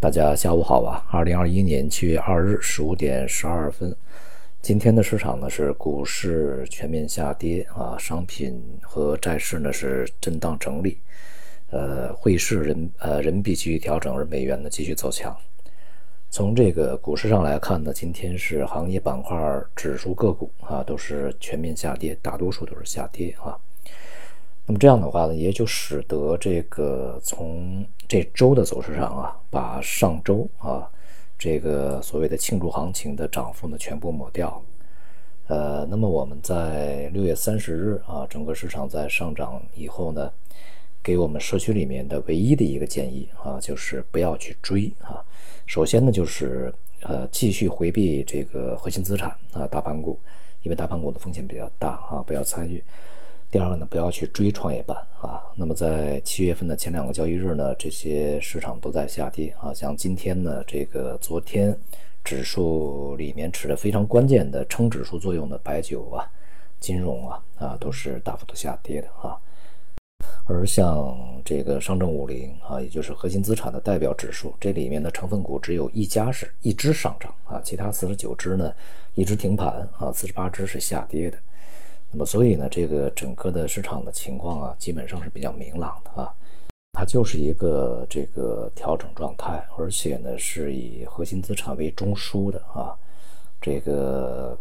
大家下午好啊！二零二一年七月二日十五点十二分，今天的市场呢是股市全面下跌啊，商品和债市呢是震荡整理，呃，汇市人呃人民币继续调整，而美元呢继续走强。从这个股市上来看呢，今天是行业板块、指数、个股啊都是全面下跌，大多数都是下跌啊。那么这样的话呢，也就使得这个从这周的走势上啊，把上周啊这个所谓的庆祝行情的涨幅呢全部抹掉。呃，那么我们在六月三十日啊，整个市场在上涨以后呢，给我们社区里面的唯一的一个建议啊，就是不要去追啊。首先呢，就是呃继续回避这个核心资产啊，大盘股，因为大盘股的风险比较大啊，不要参与。第二个呢，不要去追创业板啊。那么在七月份的前两个交易日呢，这些市场都在下跌啊。像今天呢，这个昨天指数里面起着非常关键的撑指数作用的白酒啊、金融啊啊，都是大幅度下跌的啊。而像这个上证五零啊，也就是核心资产的代表指数，这里面的成分股只有一家是一只上涨啊，其他四十九只呢一只停盘啊，四十八只是下跌的。那么，所以呢，这个整个的市场的情况啊，基本上是比较明朗的啊，它就是一个这个调整状态，而且呢，是以核心资产为中枢的啊，这个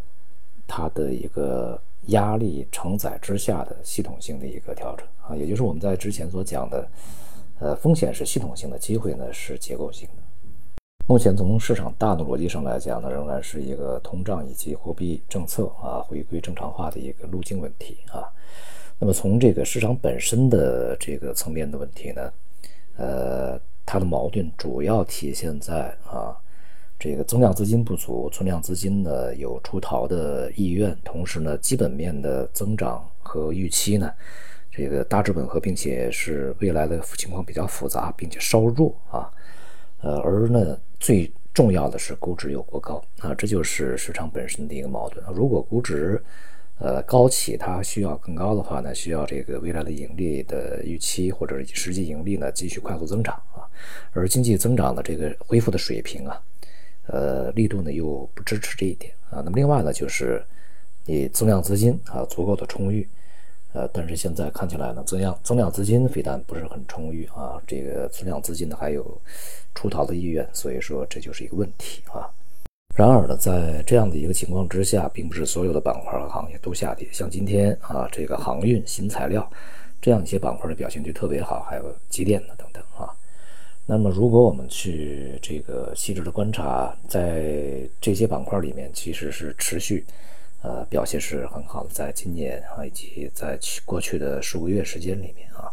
它的一个压力承载之下的系统性的一个调整啊，也就是我们在之前所讲的，呃，风险是系统性的，机会呢是结构性的。目前从市场大的逻辑上来讲呢，仍然是一个通胀以及货币政策啊回归正常化的一个路径问题啊。那么从这个市场本身的这个层面的问题呢，呃，它的矛盾主要体现在啊，这个增量资金不足，存量资金呢有出逃的意愿，同时呢，基本面的增长和预期呢，这个大致吻合，并且是未来的情况比较复杂，并且稍弱啊。呃，而呢，最重要的是估值又过高啊，这就是市场本身的一个矛盾。如果估值呃高企，它需要更高的话呢，需要这个未来的盈利的预期或者实际盈利呢继续快速增长啊，而经济增长的这个恢复的水平啊，呃，力度呢又不支持这一点啊。那么另外呢，就是你增量资金啊足够的充裕。呃，但是现在看起来呢，增量增量资金非但不是很充裕啊，这个增量资金呢还有出逃的意愿，所以说这就是一个问题啊。然而呢，在这样的一个情况之下，并不是所有的板块和行业都下跌，像今天啊，这个航运、新材料这样一些板块的表现就特别好，还有机电的等等啊。那么，如果我们去这个细致的观察，在这些板块里面，其实是持续。呃，表现是很好的，在今年啊，以及在过去的数个月时间里面啊，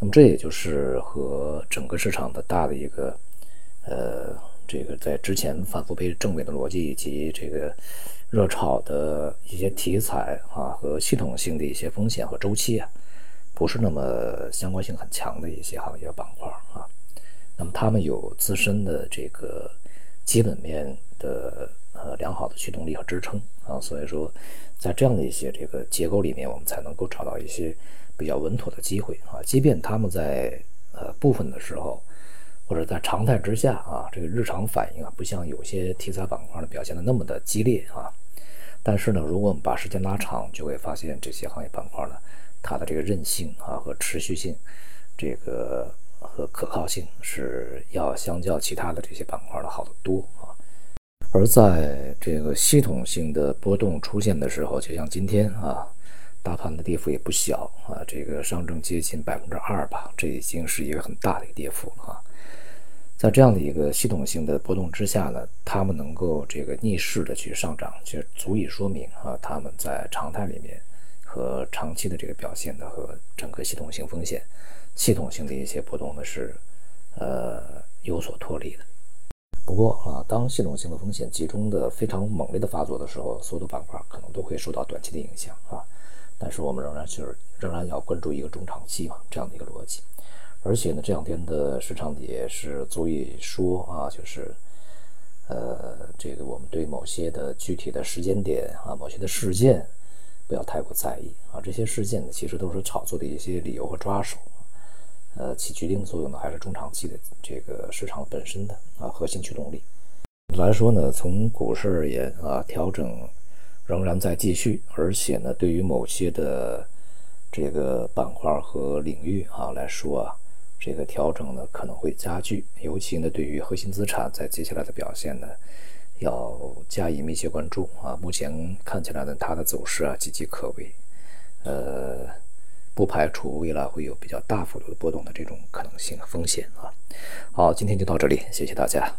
那么这也就是和整个市场的大的一个呃，这个在之前反复被证伪的逻辑，以及这个热炒的一些题材啊，和系统性的一些风险和周期啊，不是那么相关性很强的一些行业板块啊，那么他们有自身的这个基本面的。呃，良好的驱动力和支撑啊，所以说，在这样的一些这个结构里面，我们才能够找到一些比较稳妥的机会啊。即便他们在呃部分的时候，或者在常态之下啊，这个日常反应啊，不像有些题材板块呢表现的那么的激烈啊。但是呢，如果我们把时间拉长，就会发现这些行业板块呢，它的这个韧性啊和持续性，这个和可靠性是要相较其他的这些板块的好得多。而在这个系统性的波动出现的时候，就像今天啊，大盘的跌幅也不小啊，这个上证接近百分之二吧，这已经是一个很大的一个跌幅了啊。在这样的一个系统性的波动之下呢，他们能够这个逆势的去上涨，就足以说明啊，他们在常态里面和长期的这个表现呢，和整个系统性风险、系统性的一些波动呢是呃有所脱离的。不过啊，当系统性的风险集中的非常猛烈的发作的时候，所有的板块可能都会受到短期的影响啊。但是我们仍然就是仍然要关注一个中长期嘛这样的一个逻辑。而且呢，这两天的市场也是足以说啊，就是呃，这个我们对某些的具体的时间点啊，某些的事件不要太过在意啊。这些事件呢，其实都是炒作的一些理由和抓手。呃，起决定作用的还是中长期的这个市场本身的啊核心驱动力。来说呢，从股市而言啊，调整仍然在继续，而且呢，对于某些的这个板块和领域啊来说啊，这个调整呢可能会加剧，尤其呢，对于核心资产在接下来的表现呢，要加以密切关注啊。目前看起来呢，它的走势啊岌岌可危，呃。不排除未来会有比较大幅度的波动的这种可能性风险啊。好，今天就到这里，谢谢大家。